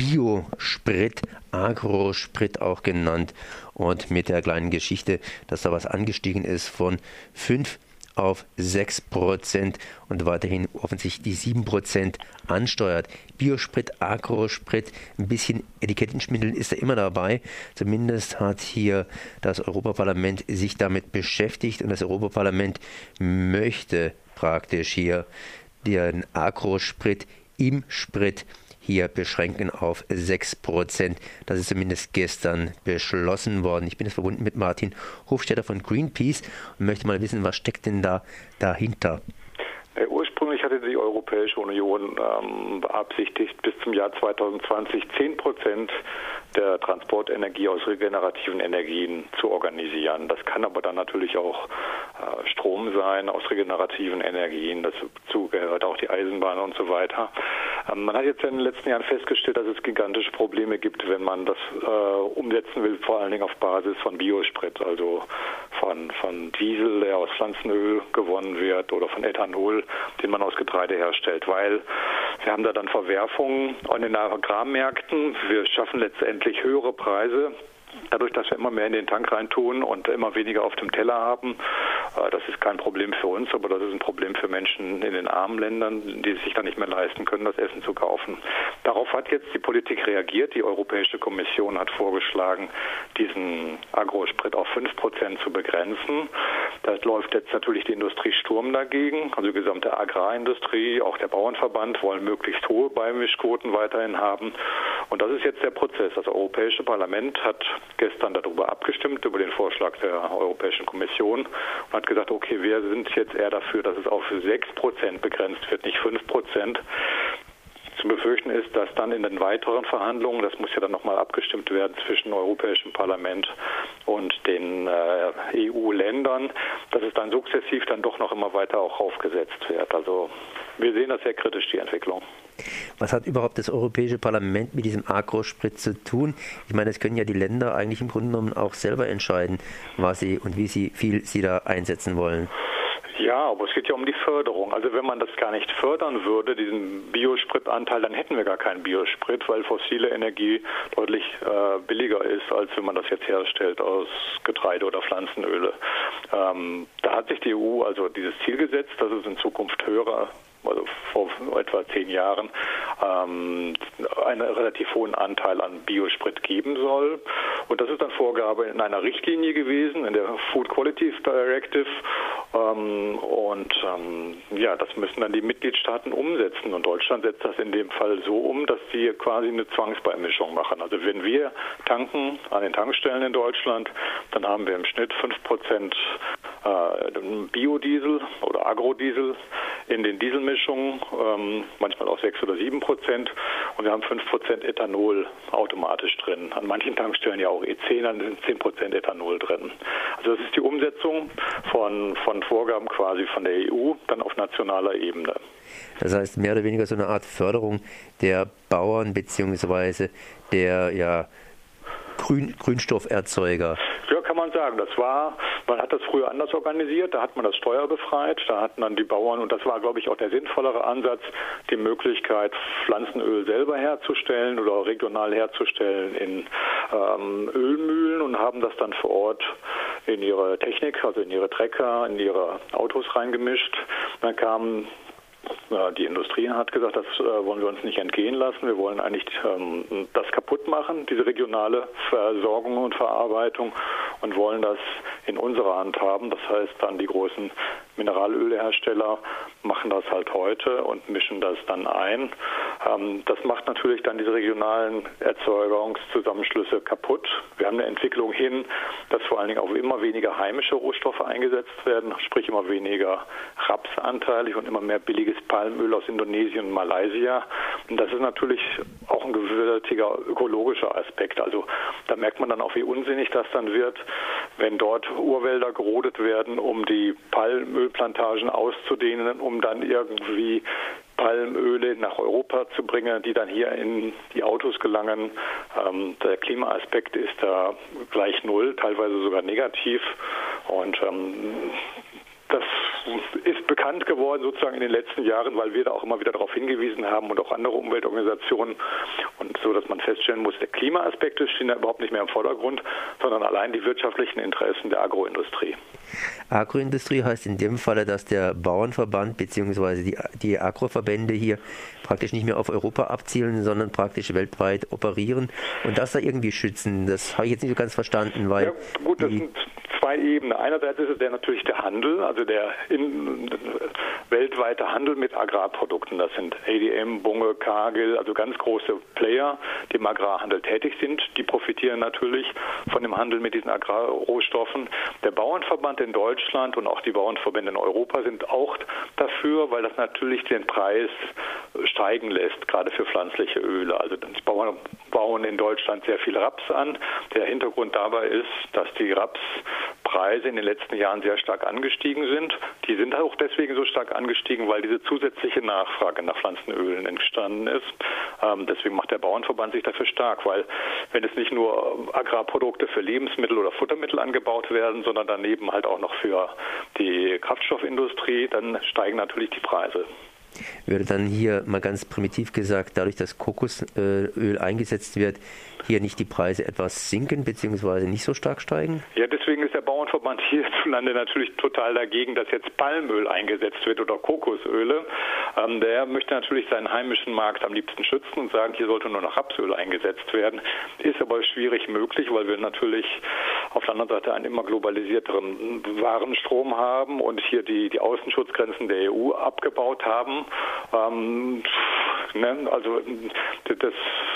Biosprit, Agrosprit auch genannt. Und mit der kleinen Geschichte, dass da was angestiegen ist von 5 auf 6 Prozent und weiterhin offensichtlich die 7 Prozent ansteuert. Biosprit, Agrosprit, ein bisschen Etikettenschwindel ist da immer dabei. Zumindest hat hier das Europaparlament sich damit beschäftigt und das Europaparlament möchte praktisch hier den Agrosprit im Sprit hier beschränken auf 6%. Das ist zumindest gestern beschlossen worden. Ich bin jetzt verbunden mit Martin Hofstetter von Greenpeace und möchte mal wissen, was steckt denn da dahinter? Äh, ursprünglich hatte die Europäische Union ähm, beabsichtigt, bis zum Jahr 2020 10 Prozent der Transportenergie aus regenerativen Energien zu organisieren. Das kann aber dann natürlich auch äh, Strom sein aus regenerativen Energien. Dazu gehört auch die Eisenbahn und so weiter. Ähm, man hat jetzt in den letzten Jahren festgestellt, dass es gigantische Probleme gibt, wenn man das äh, umsetzen will, vor allen Dingen auf Basis von Biosprit, also von, von Diesel, der aus Pflanzenöl gewonnen wird oder von Ethanol, den man aus Getreide herstellt, weil wir haben da dann Verwerfungen an den Agrarmärkten. Wir schaffen letztendlich höhere Preise Dadurch, dass wir immer mehr in den Tank reintun und immer weniger auf dem Teller haben, das ist kein Problem für uns, aber das ist ein Problem für Menschen in den armen Ländern, die sich dann nicht mehr leisten können, das Essen zu kaufen. Darauf hat jetzt die Politik reagiert. Die Europäische Kommission hat vorgeschlagen, diesen Agrosprit auf 5 Prozent zu begrenzen. Da läuft jetzt natürlich die Industrie Sturm dagegen. Also die gesamte Agrarindustrie, auch der Bauernverband wollen möglichst hohe Beimischquoten weiterhin haben. Und das ist jetzt der Prozess. Das Europäische Parlament hat gestern darüber abgestimmt, über den Vorschlag der Europäischen Kommission und hat gesagt, okay, wir sind jetzt eher dafür, dass es auf 6 Prozent begrenzt wird, nicht 5 Prozent. Zu befürchten ist, dass dann in den weiteren Verhandlungen, das muss ja dann nochmal abgestimmt werden zwischen dem Europäischen Parlament und den äh, EU-Ländern, dass es dann sukzessiv dann doch noch immer weiter auch aufgesetzt wird. Also wir sehen das sehr kritisch, die Entwicklung. Was hat überhaupt das Europäische Parlament mit diesem Agrosprit zu tun? Ich meine, es können ja die Länder eigentlich im Grunde genommen auch selber entscheiden, was sie und wie sie viel sie da einsetzen wollen. Ja, aber es geht ja um die Förderung. Also wenn man das gar nicht fördern würde, diesen Biospritanteil, dann hätten wir gar keinen Biosprit, weil fossile Energie deutlich äh, billiger ist, als wenn man das jetzt herstellt aus Getreide oder Pflanzenöle. Ähm, da hat sich die EU also dieses Ziel gesetzt, dass es in Zukunft höhere also vor etwa zehn Jahren, ähm, einen relativ hohen Anteil an Biosprit geben soll. Und das ist dann Vorgabe in einer Richtlinie gewesen, in der Food Quality Directive. Ähm, und ähm, ja, das müssen dann die Mitgliedstaaten umsetzen. Und Deutschland setzt das in dem Fall so um, dass sie quasi eine Zwangsbeimischung machen. Also wenn wir tanken an den Tankstellen in Deutschland, dann haben wir im Schnitt 5% äh, Biodiesel oder Agrodiesel in den Dieselmischungen, ähm, manchmal auch 6 oder 7 Prozent. Und wir haben 5 Prozent Ethanol automatisch drin. An manchen Tankstellen ja auch E10, dann sind 10 Prozent Ethanol drin. Also das ist die Umsetzung von, von Vorgaben quasi von der EU, dann auf nationaler Ebene. Das heißt mehr oder weniger so eine Art Förderung der Bauern beziehungsweise der ja, Grün, Grünstofferzeuger. Ja, man sagen. Das war, man hat das früher anders organisiert, da hat man das Steuer befreit, da hatten dann die Bauern, und das war, glaube ich, auch der sinnvollere Ansatz, die Möglichkeit, Pflanzenöl selber herzustellen oder regional herzustellen in ähm, Ölmühlen und haben das dann vor Ort in ihre Technik, also in ihre Trecker, in ihre Autos reingemischt. Dann kamen die Industrie hat gesagt, das äh, wollen wir uns nicht entgehen lassen. Wir wollen eigentlich ähm, das kaputt machen, diese regionale Versorgung und Verarbeitung und wollen das in unserer Hand haben. Das heißt dann die großen Mineralölhersteller machen das halt heute und mischen das dann ein. Ähm, das macht natürlich dann diese regionalen Erzeugungszusammenschlüsse kaputt. Wir haben eine Entwicklung hin, dass vor allen Dingen auch immer weniger heimische Rohstoffe eingesetzt werden, sprich immer weniger Rapsanteilig und immer mehr billiges Palmöl aus Indonesien und Malaysia. Und das ist natürlich auch ein gewaltiger ökologischer Aspekt. Also da merkt man dann auch, wie unsinnig das dann wird, wenn dort Urwälder gerodet werden, um die Palmölplantagen auszudehnen, um dann irgendwie Palmöle nach Europa zu bringen, die dann hier in die Autos gelangen. Ähm, der Klimaaspekt ist da gleich null, teilweise sogar negativ. Und ähm, das ist bekannt geworden sozusagen in den letzten Jahren, weil wir da auch immer wieder darauf hingewiesen haben und auch andere Umweltorganisationen. Und so, dass man feststellen muss, der Klimaaspekte stehen da überhaupt nicht mehr im Vordergrund, sondern allein die wirtschaftlichen Interessen der Agroindustrie. Agroindustrie heißt in dem Falle, dass der Bauernverband bzw. Die, die Agroverbände hier praktisch nicht mehr auf Europa abzielen, sondern praktisch weltweit operieren und das da irgendwie schützen. Das habe ich jetzt nicht so ganz verstanden, weil. Ja, gut, das sind zwei Ebenen. Einerseits ist es der, natürlich der Handel, also der in, weltweite Handel mit Agrarprodukten. Das sind ADM, Bunge, Cargill, also ganz große Player, die im Agrarhandel tätig sind. Die profitieren natürlich von dem Handel mit diesen Agrarrohstoffen. Der Bauernverband in Deutschland und auch die Bauernverbände in Europa sind auch dafür, weil das natürlich den Preis steigen lässt, gerade für pflanzliche Öle. Also die Bauern bauen in Deutschland sehr viel Raps an. Der Hintergrund dabei ist, dass die Rapspreise in den letzten Jahren sehr stark angestiegen sind. Die sind auch deswegen so stark angestiegen, weil diese zusätzliche Nachfrage nach Pflanzenölen entstanden ist. Ähm, deswegen macht der Bauernverband sich dafür stark, weil wenn es nicht nur Agrarprodukte für Lebensmittel oder Futtermittel angebaut werden, sondern daneben halt auch noch für die Kraftstoffindustrie, dann steigen natürlich die Preise würde dann hier mal ganz primitiv gesagt, dadurch, dass Kokosöl eingesetzt wird, hier nicht die Preise etwas sinken bzw. nicht so stark steigen? Ja, deswegen ist der Bauernverband hierzulande natürlich total dagegen, dass jetzt Palmöl eingesetzt wird oder Kokosöle. Ähm, der möchte natürlich seinen heimischen Markt am liebsten schützen und sagen, hier sollte nur noch Rapsöl eingesetzt werden. Ist aber schwierig möglich, weil wir natürlich auf der anderen Seite einen immer globalisierteren Warenstrom haben und hier die, die Außenschutzgrenzen der EU abgebaut haben. Ähm, ne, also das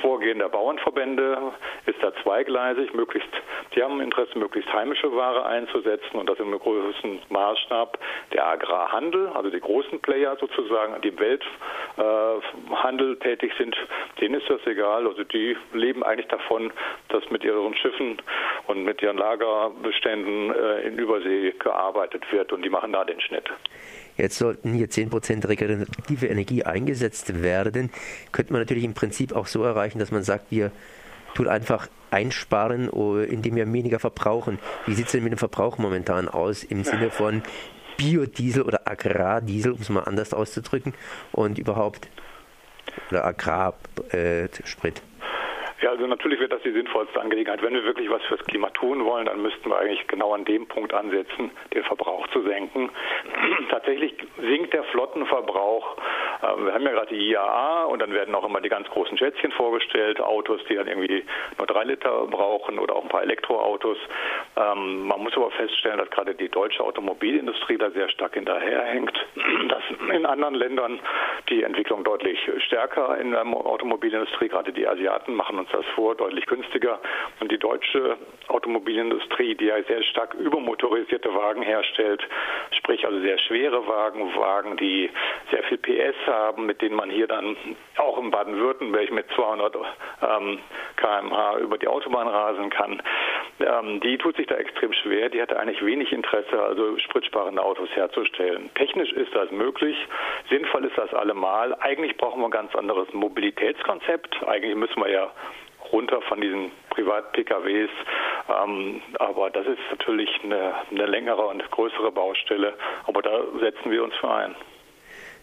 Vorgehen der Bauernverbände ist da zweigleisig. Möglichst, die haben Interesse, möglichst heimische Ware einzusetzen und das im größten Maßstab der Agrarhandel, also die großen Player sozusagen, die im Welthandel äh, tätig sind, denen ist das egal. Also die leben eigentlich davon, dass mit ihren Schiffen und mit ihren Lagerbeständen äh, in Übersee gearbeitet wird und die machen da den Schnitt. Jetzt sollten hier 10% regenerative Energie eingesetzt werden. Könnte man natürlich im Prinzip auch so erreichen, dass man sagt, wir tun einfach einsparen, oh, indem wir weniger verbrauchen. Wie sieht es denn mit dem Verbrauch momentan aus im Sinne von Biodiesel oder Agrardiesel, um es mal anders auszudrücken, und überhaupt oder Agrarsprit? Äh, ja, also natürlich wird das die sinnvollste Angelegenheit. Wenn wir wirklich was fürs Klima tun wollen, dann müssten wir eigentlich genau an dem Punkt ansetzen, den Verbrauch zu senken. Tatsächlich sinkt der Flottenverbrauch. Ähm, wir haben ja gerade die IAA und dann werden auch immer die ganz großen Schätzchen vorgestellt, Autos, die dann irgendwie nur drei Liter brauchen oder auch ein paar Elektroautos. Ähm, man muss aber feststellen, dass gerade die deutsche Automobilindustrie da sehr stark hinterherhängt, dass in anderen Ländern die Entwicklung deutlich stärker in der Automobilindustrie, gerade die Asiaten machen uns das vor, deutlich günstiger. Und die deutsche Automobilindustrie, die ja sehr stark übermotorisierte Wagen herstellt, sprich also sehr schwere Wagen, Wagen, die sehr viel PS haben, mit denen man hier dann auch in Baden-Württemberg mit 200 ähm, km/h über die Autobahn rasen kann, ähm, die tut sich da extrem schwer. Die hatte eigentlich wenig Interesse, also spritsparende Autos herzustellen. Technisch ist das möglich, sinnvoll ist das allemal. Eigentlich brauchen wir ein ganz anderes Mobilitätskonzept. Eigentlich müssen wir ja runter von diesen Privat-PKWs. Ähm, aber das ist natürlich eine, eine längere und größere Baustelle. Aber da setzen wir uns für ein.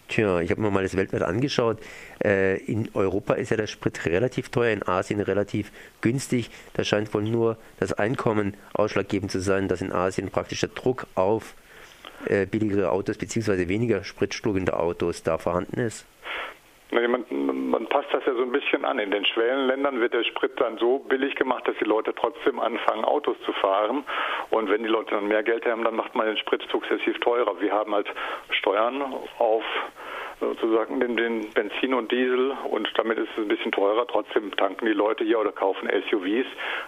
Tja, ich habe mir mal das weltweit angeschaut. Äh, in Europa ist ja der Sprit relativ teuer, in Asien relativ günstig. Da scheint wohl nur das Einkommen ausschlaggebend zu sein, dass in Asien praktisch der Druck auf äh, billigere Autos bzw. weniger spritschluckende Autos da vorhanden ist. Man, man, passt das ja so ein bisschen an. In den Schwellenländern wird der Sprit dann so billig gemacht, dass die Leute trotzdem anfangen, Autos zu fahren. Und wenn die Leute dann mehr Geld haben, dann macht man den Sprit sukzessiv teurer. Wir haben halt Steuern auf sozusagen den, den Benzin und Diesel und damit ist es ein bisschen teurer. Trotzdem tanken die Leute hier oder kaufen SUVs,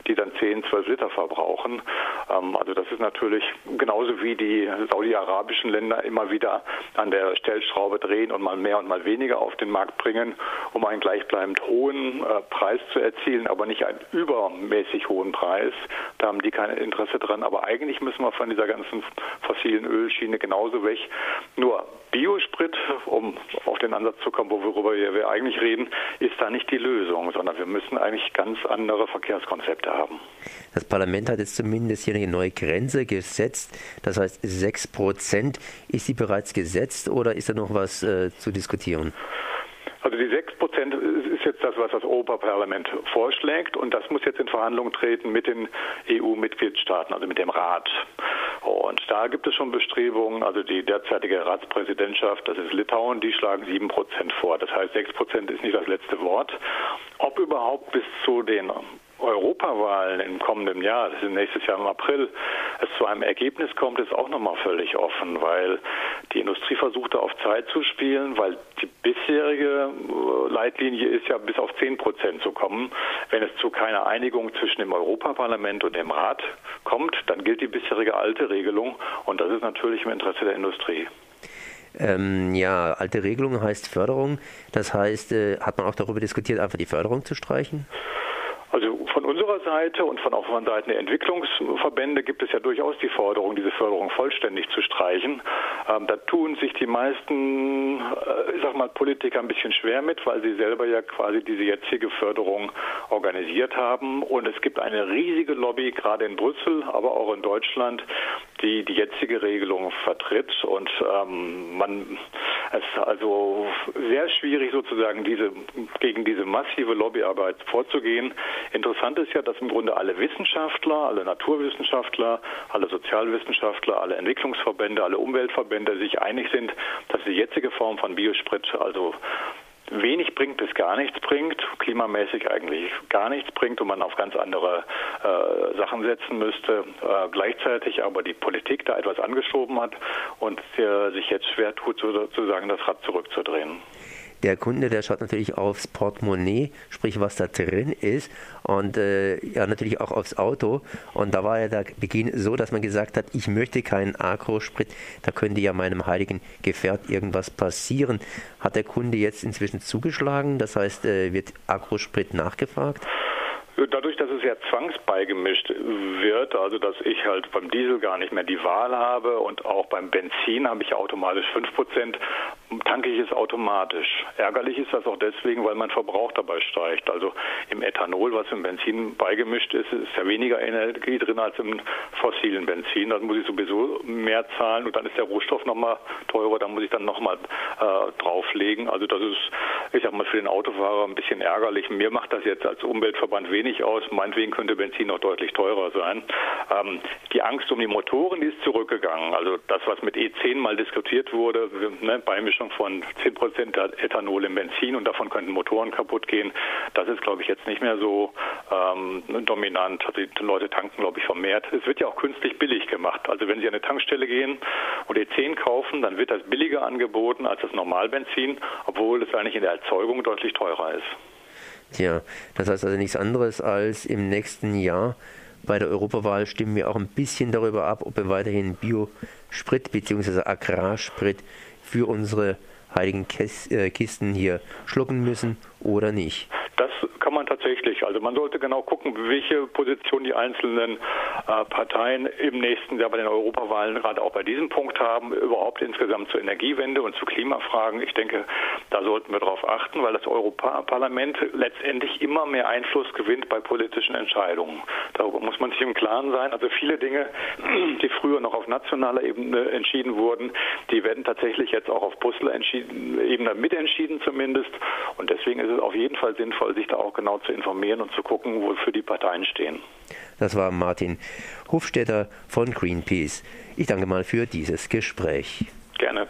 die dann 10, 12 Liter verbrauchen. Ähm, also das ist natürlich genauso wie die saudi-arabischen Länder immer wieder an der Stellschraube drehen und mal mehr und mal weniger auf den Markt bringen, um einen gleichbleibend hohen äh, Preis zu erzielen, aber nicht einen übermäßig hohen Preis. Da haben die kein Interesse dran. Aber eigentlich müssen wir von dieser ganzen fossilen Ölschiene genauso weg. Nur Biosprit, um auf den Ansatz zu kommen, worüber wir eigentlich reden, ist da nicht die Lösung, sondern wir müssen eigentlich ganz andere Verkehrskonzepte haben. Das Parlament hat jetzt zumindest hier eine neue Grenze gesetzt. Das heißt, 6 Prozent. Ist sie bereits gesetzt oder ist da noch was äh, zu diskutieren? Also die 6 Prozent ist jetzt das, was das Europaparlament vorschlägt und das muss jetzt in Verhandlungen treten mit den EU-Mitgliedstaaten, also mit dem Rat. Und da gibt es schon Bestrebungen, also die derzeitige Ratspräsidentschaft, das ist Litauen, die schlagen 7 Prozent vor. Das heißt, 6 Prozent ist nicht das letzte Wort. Ob überhaupt bis zu den Europawahlen im kommenden Jahr, das ist nächstes Jahr im April, es zu einem Ergebnis kommt, ist auch nochmal völlig offen, weil die Industrie versucht, auf Zeit zu spielen, weil die bisherige äh, Leitlinie ist ja bis auf 10 Prozent zu kommen. Wenn es zu keiner Einigung zwischen dem Europaparlament und dem Rat kommt, dann gilt die bisherige alte Regelung und das ist natürlich im Interesse der Industrie. Ähm, ja, alte Regelung heißt Förderung. Das heißt, äh, hat man auch darüber diskutiert, einfach die Förderung zu streichen? Also von unserer Seite und von auch von Seiten der Entwicklungsverbände gibt es ja durchaus die Forderung, diese Förderung vollständig zu streichen. Ähm, da tun sich die meisten, äh, ich sag mal, Politiker ein bisschen schwer mit, weil sie selber ja quasi diese jetzige Förderung organisiert haben. Und es gibt eine riesige Lobby, gerade in Brüssel, aber auch in Deutschland, die die jetzige Regelung vertritt. Und ähm, man es ist also sehr schwierig sozusagen diese gegen diese massive Lobbyarbeit vorzugehen. Interessant ist ja, dass im Grunde alle Wissenschaftler, alle Naturwissenschaftler, alle Sozialwissenschaftler, alle Entwicklungsverbände, alle Umweltverbände sich einig sind, dass die jetzige Form von Biosprit also wenig bringt bis gar nichts bringt, klimamäßig eigentlich gar nichts bringt und man auf ganz andere äh, Sachen setzen müsste, äh, gleichzeitig aber die Politik da etwas angeschoben hat und äh, sich jetzt schwer tut, sozusagen das Rad zurückzudrehen. Der Kunde, der schaut natürlich aufs Portemonnaie, sprich was da drin ist und äh, ja natürlich auch aufs Auto. Und da war ja der Beginn so, dass man gesagt hat, ich möchte keinen Agrosprit, da könnte ja meinem heiligen Gefährt irgendwas passieren. Hat der Kunde jetzt inzwischen zugeschlagen? Das heißt, äh, wird Agrosprit nachgefragt? Dadurch, dass es ja zwangsbeigemischt wird, also dass ich halt beim Diesel gar nicht mehr die Wahl habe und auch beim Benzin habe ich automatisch 5%, tanke ich es automatisch. Ärgerlich ist das auch deswegen, weil mein Verbrauch dabei steigt. Also im Ethanol, was im Benzin beigemischt ist, ist ja weniger Energie drin als im fossilen Benzin. Dann muss ich sowieso mehr zahlen und dann ist der Rohstoff nochmal teurer, dann muss ich dann nochmal äh, drauflegen. Also das ist, ich sag mal, für den Autofahrer ein bisschen ärgerlich. Mir macht das jetzt als Umweltverband wenig aus. Meinetwegen könnte Benzin noch deutlich teurer sein. Ähm, die Angst um die Motoren, die ist zurückgegangen. Also das, was mit E10 mal diskutiert wurde, ne, Beimischung von 10% Ethanol im Benzin und davon könnten Motoren kaputt gehen. Das ist, glaube ich, jetzt nicht mehr so ähm, dominant. Also die Leute tanken, glaube ich, vermehrt. Es wird ja auch künstlich billig gemacht. Also wenn Sie an eine Tankstelle gehen und E10 kaufen, dann wird das billiger angeboten als das Normalbenzin, obwohl es eigentlich in der Erzeugung deutlich teurer ist. Tja, das heißt also nichts anderes als im nächsten Jahr bei der Europawahl stimmen wir auch ein bisschen darüber ab, ob wir weiterhin Biosprit bzw. Agrarsprit für unsere heiligen äh, Kisten hier schlucken müssen oder nicht. Das kann man tatsächlich. Also man sollte genau gucken, welche Position die einzelnen äh, Parteien im nächsten Jahr bei den Europawahlen gerade auch bei diesem Punkt haben, überhaupt insgesamt zur Energiewende und zu Klimafragen. Ich denke, da sollten wir darauf achten, weil das Europaparlament letztendlich immer mehr Einfluss gewinnt bei politischen Entscheidungen. Darüber muss man sich im Klaren sein. Also viele Dinge, die früher noch auf nationaler Ebene entschieden wurden, die werden tatsächlich jetzt auch auf Brüssel Ebene mitentschieden zumindest. Und deswegen ist es auf jeden Fall sinnvoll, sich da auch genau zu informieren und zu gucken, wofür die Parteien stehen. Das war Martin Hofstetter von Greenpeace. Ich danke mal für dieses Gespräch. Gerne.